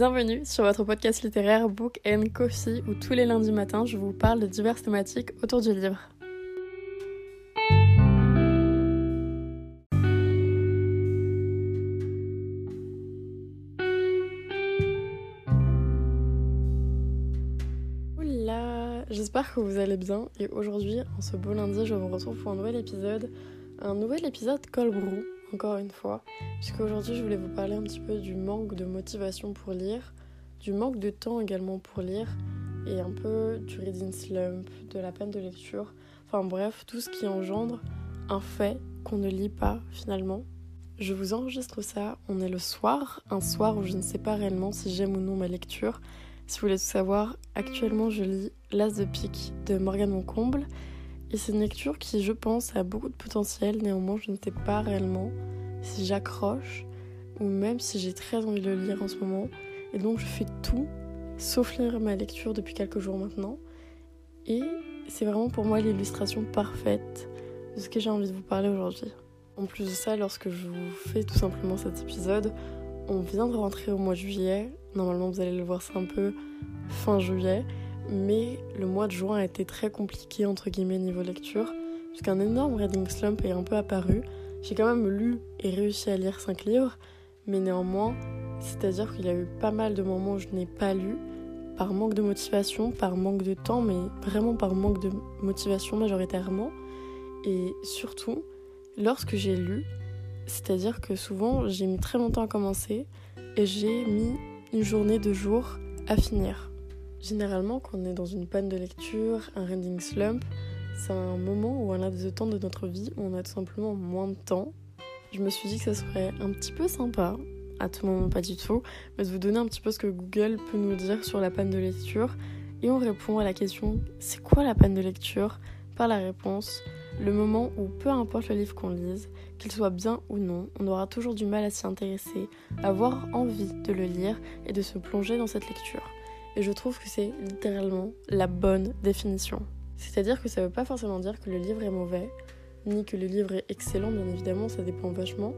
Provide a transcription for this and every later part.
Bienvenue sur votre podcast littéraire Book and Coffee où tous les lundis matins je vous parle de diverses thématiques autour du livre. Oula, j'espère que vous allez bien et aujourd'hui, en ce beau lundi, je vous retrouve pour un nouvel épisode. Un nouvel épisode Cold Brew encore une fois, puisque aujourd'hui je voulais vous parler un petit peu du manque de motivation pour lire, du manque de temps également pour lire, et un peu du reading slump, de la peine de lecture, enfin bref, tout ce qui engendre un fait qu'on ne lit pas finalement. Je vous enregistre ça, on est le soir, un soir où je ne sais pas réellement si j'aime ou non ma lecture. Si vous voulez tout savoir, actuellement je lis L'As de pique de Morgane Moncomble et c'est une lecture qui, je pense, a beaucoup de potentiel. Néanmoins, je ne sais pas réellement si j'accroche ou même si j'ai très envie de le lire en ce moment. Et donc, je fais tout sauf lire ma lecture depuis quelques jours maintenant. Et c'est vraiment pour moi l'illustration parfaite de ce que j'ai envie de vous parler aujourd'hui. En plus de ça, lorsque je vous fais tout simplement cet épisode, on vient de rentrer au mois de juillet. Normalement, vous allez le voir, c'est un peu fin juillet mais le mois de juin a été très compliqué entre guillemets niveau lecture, puisqu'un énorme reading slump est un peu apparu. J'ai quand même lu et réussi à lire 5 livres, mais néanmoins, c'est-à-dire qu'il y a eu pas mal de moments où je n'ai pas lu, par manque de motivation, par manque de temps, mais vraiment par manque de motivation majoritairement. Et surtout, lorsque j'ai lu, c'est-à-dire que souvent j'ai mis très longtemps à commencer et j'ai mis une journée, de jours à finir. Généralement, quand on est dans une panne de lecture, un reading slump, c'est un moment ou un laps de temps de notre vie où on a tout simplement moins de temps. Je me suis dit que ça serait un petit peu sympa, à tout moment pas du tout, mais de vous donner un petit peu ce que Google peut nous dire sur la panne de lecture. Et on répond à la question c'est quoi la panne de lecture? Par la réponse le moment où peu importe le livre qu'on lise, qu'il soit bien ou non, on aura toujours du mal à s'y intéresser, à avoir envie de le lire et de se plonger dans cette lecture. Et je trouve que c'est littéralement la bonne définition. C'est-à-dire que ça veut pas forcément dire que le livre est mauvais, ni que le livre est excellent, bien évidemment, ça dépend vachement,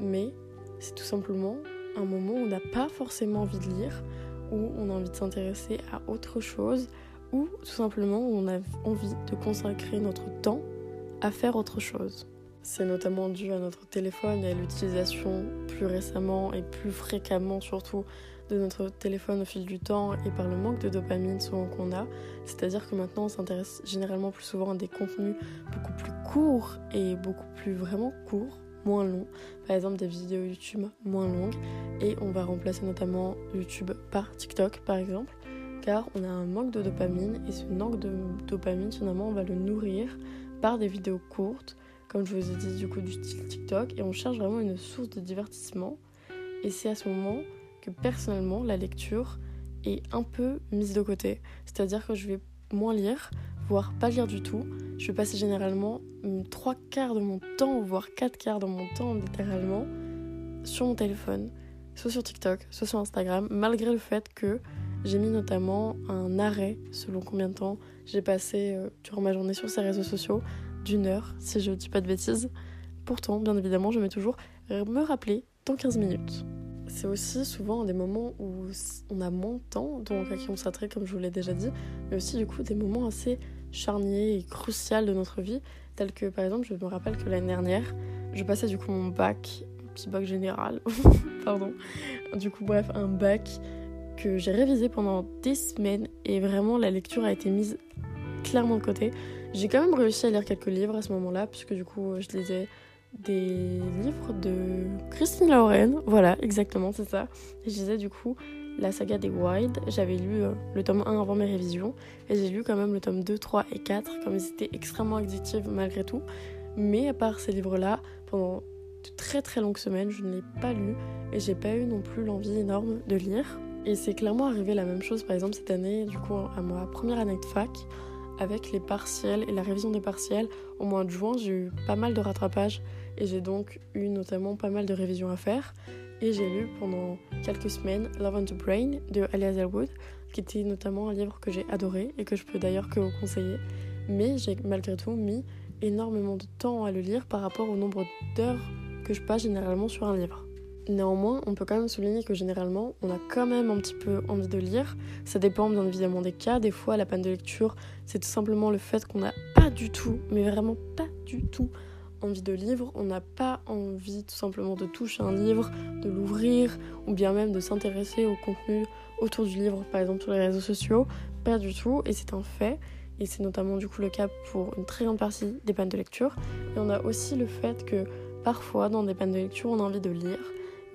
mais c'est tout simplement un moment où on n'a pas forcément envie de lire, où on a envie de s'intéresser à autre chose, ou tout simplement où on a envie de consacrer notre temps à faire autre chose. C'est notamment dû à notre téléphone et à l'utilisation plus récemment et plus fréquemment surtout de notre téléphone au fil du temps et par le manque de dopamine souvent qu'on a. C'est-à-dire que maintenant on s'intéresse généralement plus souvent à des contenus beaucoup plus courts et beaucoup plus vraiment courts, moins longs. Par exemple des vidéos YouTube moins longues. Et on va remplacer notamment YouTube par TikTok par exemple. Car on a un manque de dopamine et ce manque de dopamine finalement on va le nourrir par des vidéos courtes comme je vous ai dit du coup du style TikTok et on cherche vraiment une source de divertissement et c'est à ce moment personnellement, la lecture est un peu mise de côté. C'est-à-dire que je vais moins lire, voire pas lire du tout. Je vais passer généralement hum, trois quarts de mon temps, voire quatre quarts de mon temps littéralement, sur mon téléphone, soit sur TikTok, soit sur Instagram, malgré le fait que j'ai mis notamment un arrêt selon combien de temps j'ai passé euh, durant ma journée sur ces réseaux sociaux, d'une heure, si je dis pas de bêtises. Pourtant, bien évidemment, je mets toujours me rappeler dans 15 minutes c'est aussi souvent des moments où on a moins de temps, donc à qui on s'attrait comme je vous l'ai déjà dit, mais aussi du coup des moments assez charniers et cruciaux de notre vie, tels que par exemple, je me rappelle que l'année dernière, je passais du coup mon bac, petit bac général, pardon, du coup bref, un bac que j'ai révisé pendant des semaines et vraiment la lecture a été mise clairement de côté. J'ai quand même réussi à lire quelques livres à ce moment-là, puisque du coup je lisais des livres de Christine Lauren. Voilà, exactement, c'est ça. je disais du coup la saga des Wild. J'avais lu euh, le tome 1 avant mes révisions et j'ai lu quand même le tome 2, 3 et 4, comme ils étaient extrêmement addictifs malgré tout. Mais à part ces livres-là, pendant de très très longues semaines, je ne l'ai pas lu et j'ai pas eu non plus l'envie énorme de lire. Et c'est clairement arrivé la même chose par exemple cette année, du coup à ma première année de fac avec les partiels et la révision des partiels. Au mois de juin, j'ai eu pas mal de rattrapage et j'ai donc eu notamment pas mal de révisions à faire. Et j'ai lu pendant quelques semaines Love on the Brain de Alia Elwood, qui était notamment un livre que j'ai adoré et que je peux d'ailleurs que vous conseiller. Mais j'ai malgré tout mis énormément de temps à le lire par rapport au nombre d'heures que je passe généralement sur un livre. Néanmoins, on peut quand même souligner que généralement, on a quand même un petit peu envie de lire. Ça dépend bien évidemment des cas. Des fois, la panne de lecture, c'est tout simplement le fait qu'on n'a pas du tout, mais vraiment pas du tout, envie de lire. On n'a pas envie tout simplement de toucher un livre, de l'ouvrir, ou bien même de s'intéresser au contenu autour du livre, par exemple sur les réseaux sociaux. Pas du tout, et c'est un fait. Et c'est notamment du coup le cas pour une très grande partie des pannes de lecture. Et on a aussi le fait que parfois, dans des pannes de lecture, on a envie de lire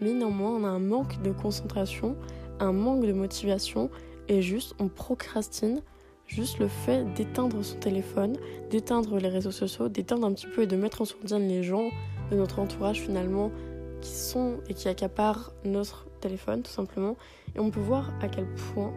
mais néanmoins on a un manque de concentration, un manque de motivation et juste on procrastine juste le fait d'éteindre son téléphone, d'éteindre les réseaux sociaux, d'éteindre un petit peu et de mettre en sourdine les gens de notre entourage finalement qui sont et qui accaparent notre téléphone tout simplement. Et on peut voir à quel point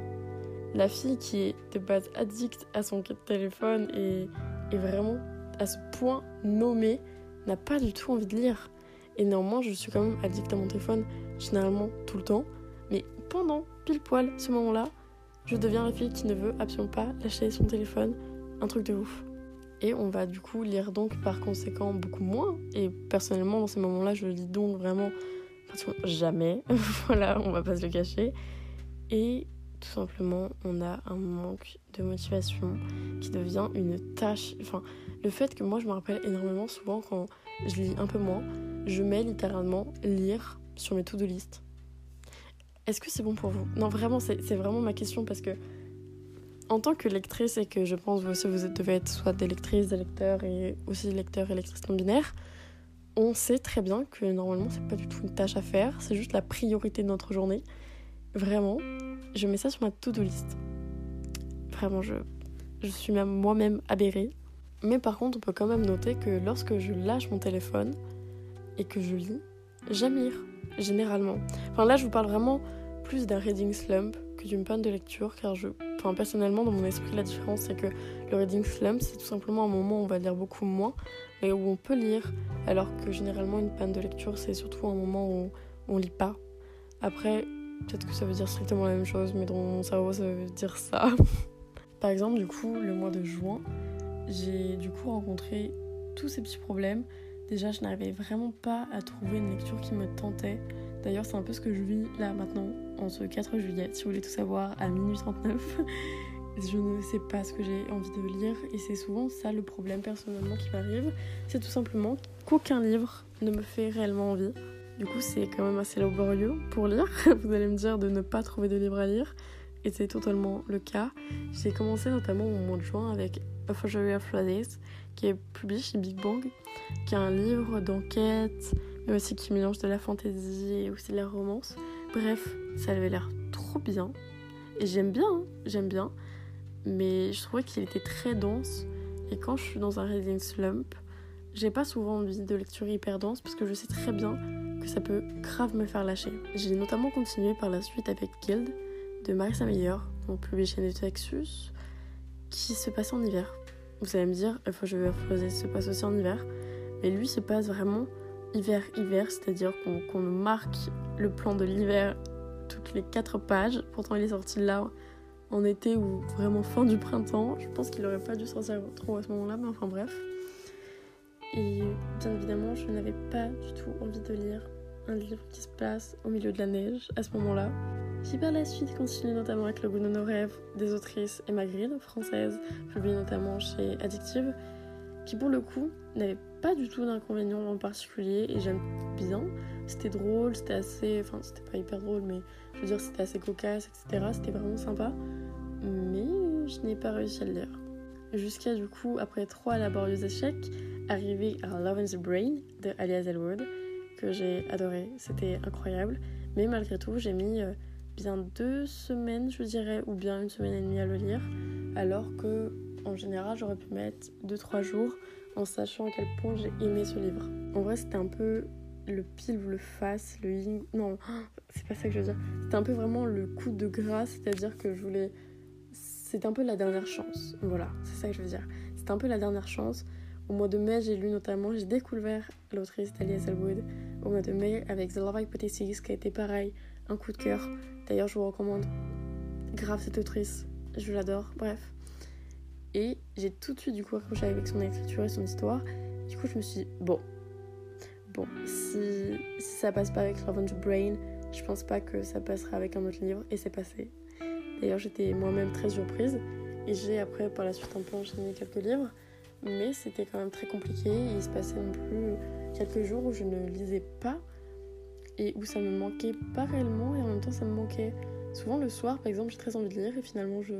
la fille qui est de base addict à son téléphone et est vraiment à ce point nommée n'a pas du tout envie de lire. Et néanmoins, je suis quand même addict à mon téléphone, généralement tout le temps. Mais pendant pile poil ce moment-là, je deviens la fille qui ne veut absolument pas lâcher son téléphone. Un truc de ouf. Et on va du coup lire donc par conséquent beaucoup moins. Et personnellement, dans ces moments-là, je lis donc vraiment jamais. voilà, on va pas se le cacher. Et tout simplement, on a un manque de motivation qui devient une tâche. Enfin, le fait que moi, je me rappelle énormément souvent quand je lis un peu moins, je mets littéralement lire sur mes to-do list. Est-ce que c'est bon pour vous? Non, vraiment, c'est vraiment ma question parce que en tant que lectrice, et que je pense vous aussi vous devez être soit des lectrices, des lecteurs et aussi lecteurs et lectrices non binaires, on sait très bien que normalement c'est pas du tout une tâche à faire, c'est juste la priorité de notre journée. Vraiment, je mets ça sur ma to-do list. Vraiment, je, je suis même moi-même aberrée. Mais par contre, on peut quand même noter que lorsque je lâche mon téléphone, et que je lis, j'aime lire, généralement. Enfin là, je vous parle vraiment plus d'un reading slump que d'une panne de lecture, car je, enfin personnellement, dans mon esprit, la différence c'est que le reading slump, c'est tout simplement un moment où on va lire beaucoup moins, mais où on peut lire, alors que généralement une panne de lecture, c'est surtout un moment où on lit pas. Après, peut-être que ça veut dire strictement la même chose, mais dans mon cerveau, ça veut dire ça. Par exemple, du coup, le mois de juin, j'ai du coup rencontré tous ces petits problèmes Déjà, je n'arrivais vraiment pas à trouver une lecture qui me tentait. D'ailleurs, c'est un peu ce que je vis là maintenant, en ce 4 juillet, si vous voulez tout savoir, à minuit 39. je ne sais pas ce que j'ai envie de lire et c'est souvent ça le problème personnellement qui m'arrive. C'est tout simplement qu'aucun livre ne me fait réellement envie. Du coup, c'est quand même assez laborieux pour lire. Vous allez me dire de ne pas trouver de livre à lire. Et c'est totalement le cas. J'ai commencé notamment au mois de juin avec A Forgery of Roses, qui est publié chez Big Bang, qui est un livre d'enquête, mais aussi qui mélange de la fantaisie et aussi de la romance. Bref, ça avait l'air trop bien. Et j'aime bien, hein, j'aime bien. Mais je trouvais qu'il était très dense. Et quand je suis dans un reading slump, j'ai pas souvent envie de lecture hyper dense parce que je sais très bien que ça peut grave me faire lâcher. J'ai notamment continué par la suite avec Guild de Marissa Meyer, mon publié chez Netflix, qui se passe en hiver. Vous allez me dire, il faut que je vais reposer, se passe aussi en hiver. Mais lui se passe vraiment hiver-hiver, c'est-à-dire qu'on marque le plan de l'hiver toutes les quatre pages. Pourtant, il est sorti là en été ou vraiment fin du printemps. Je pense qu'il aurait pas dû sortir trop à ce moment-là, mais enfin bref. Et bien évidemment, je n'avais pas du tout envie de lire un livre qui se passe au milieu de la neige à ce moment-là. J'ai par la suite continué notamment avec Le goût de nos rêves des autrices Emma Green, française, publiée notamment chez Addictive, qui pour le coup n'avait pas du tout d'inconvénients en particulier et j'aime bien. C'était drôle, c'était assez. Enfin, c'était pas hyper drôle, mais je veux dire, c'était assez cocasse, etc. C'était vraiment sympa. Mais je n'ai pas réussi à le lire. Jusqu'à du coup, après trois laborieux échecs, arriver à Love in the Brain de Alias Elwood, que j'ai adoré. C'était incroyable. Mais malgré tout, j'ai mis euh, bien deux semaines, je dirais, ou bien une semaine et demie à le lire, alors que en général j'aurais pu mettre 2-3 jours en sachant à quel point j'ai aimé ce livre. En vrai, c'était un peu le pile ou le face, le yin. Non, c'est pas ça que je veux dire. C'était un peu vraiment le coup de grâce, c'est-à-dire que je voulais. C'était un peu la dernière chance. Voilà, c'est ça que je veux dire. C'était un peu la dernière chance. Au mois de mai, j'ai lu notamment, j'ai découvert l'autrice Talia Selwood au mois de mai avec The Love Hypothesis, qui a été pareil, un coup de cœur. D'ailleurs, je vous recommande grave cette autrice, je l'adore, bref. Et j'ai tout de suite du coup accroché avec son écriture et son histoire. Du coup, je me suis dit, bon, bon, si, ça passe pas avec the Brain, je pense pas que ça passera avec un autre livre, et c'est passé. D'ailleurs, j'étais moi-même très surprise, et j'ai après par la suite un peu enchaîné quelques livres, mais c'était quand même très compliqué, il se passait non plus quelques jours où je ne lisais pas, et où ça me manquait pas réellement, et en même temps ça me manquait. Souvent le soir, par exemple, j'ai très envie de lire, et finalement je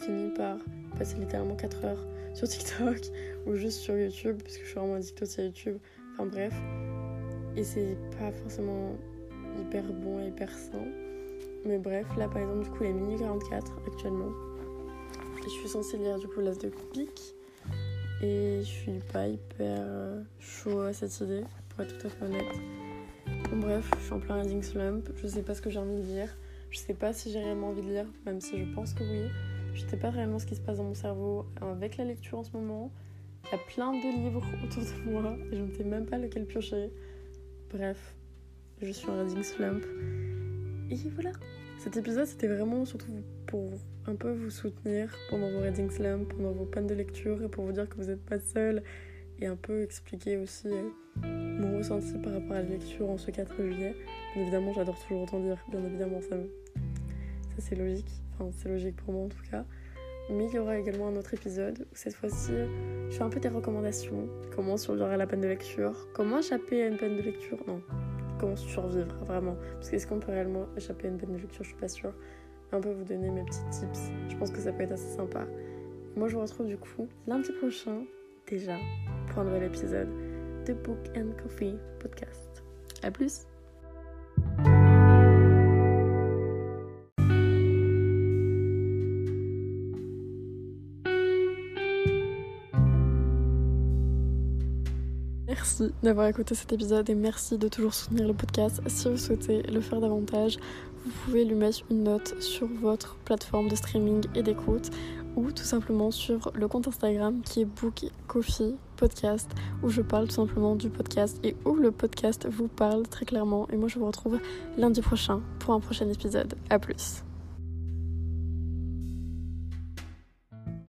finis par passer littéralement 4 heures sur TikTok ou juste sur YouTube, parce que je suis vraiment addict aussi à YouTube. Enfin bref. Et c'est pas forcément hyper bon et hyper sain. Mais bref, là par exemple, du coup, les mini 44 actuellement. Et je suis censée lire du coup l'as de pique. Et je suis pas hyper euh, chaud à cette idée, pour être tout à fait honnête. Bon, bref, je suis en plein reading slump. Je sais pas ce que j'ai envie de lire. Je sais pas si j'ai réellement envie de lire, même si je pense que oui. Je sais pas réellement ce qui se passe dans mon cerveau avec la lecture en ce moment. Il y a plein de livres autour de moi et je ne sais même pas lequel piocher. Bref, je suis en reading slump. Et voilà. Cet épisode, c'était vraiment surtout pour un peu vous soutenir pendant vos reading slump, pendant vos pannes de lecture et pour vous dire que vous n'êtes pas seul et un peu expliquer aussi euh, mon ressenti par rapport à la lecture en ce 4 juillet. Bien évidemment, j'adore toujours autant lire, bien évidemment, ça, ça c'est logique. Enfin, c'est logique pour moi en tout cas. Mais il y aura également un autre épisode où cette fois-ci, je fais un peu des recommandations. Comment survivre à la peine de lecture? Comment échapper à une peine de lecture? Non, comment survivre vraiment? Parce qu'est-ce qu'on peut réellement échapper à une peine de lecture? Je suis pas sûre. Un peu vous donner mes petits tips. Je pense que ça peut être assez sympa. Moi, je vous retrouve du coup lundi prochain, déjà, pour un nouvel épisode de Book and Coffee podcast. À plus Merci d'avoir écouté cet épisode et merci de toujours soutenir le podcast. Si vous souhaitez le faire davantage, vous pouvez lui mettre une note sur votre plateforme de streaming et d'écoute ou tout simplement sur le compte Instagram qui est Book où je parle tout simplement du podcast et où le podcast vous parle très clairement. Et moi je vous retrouve lundi prochain pour un prochain épisode. A plus.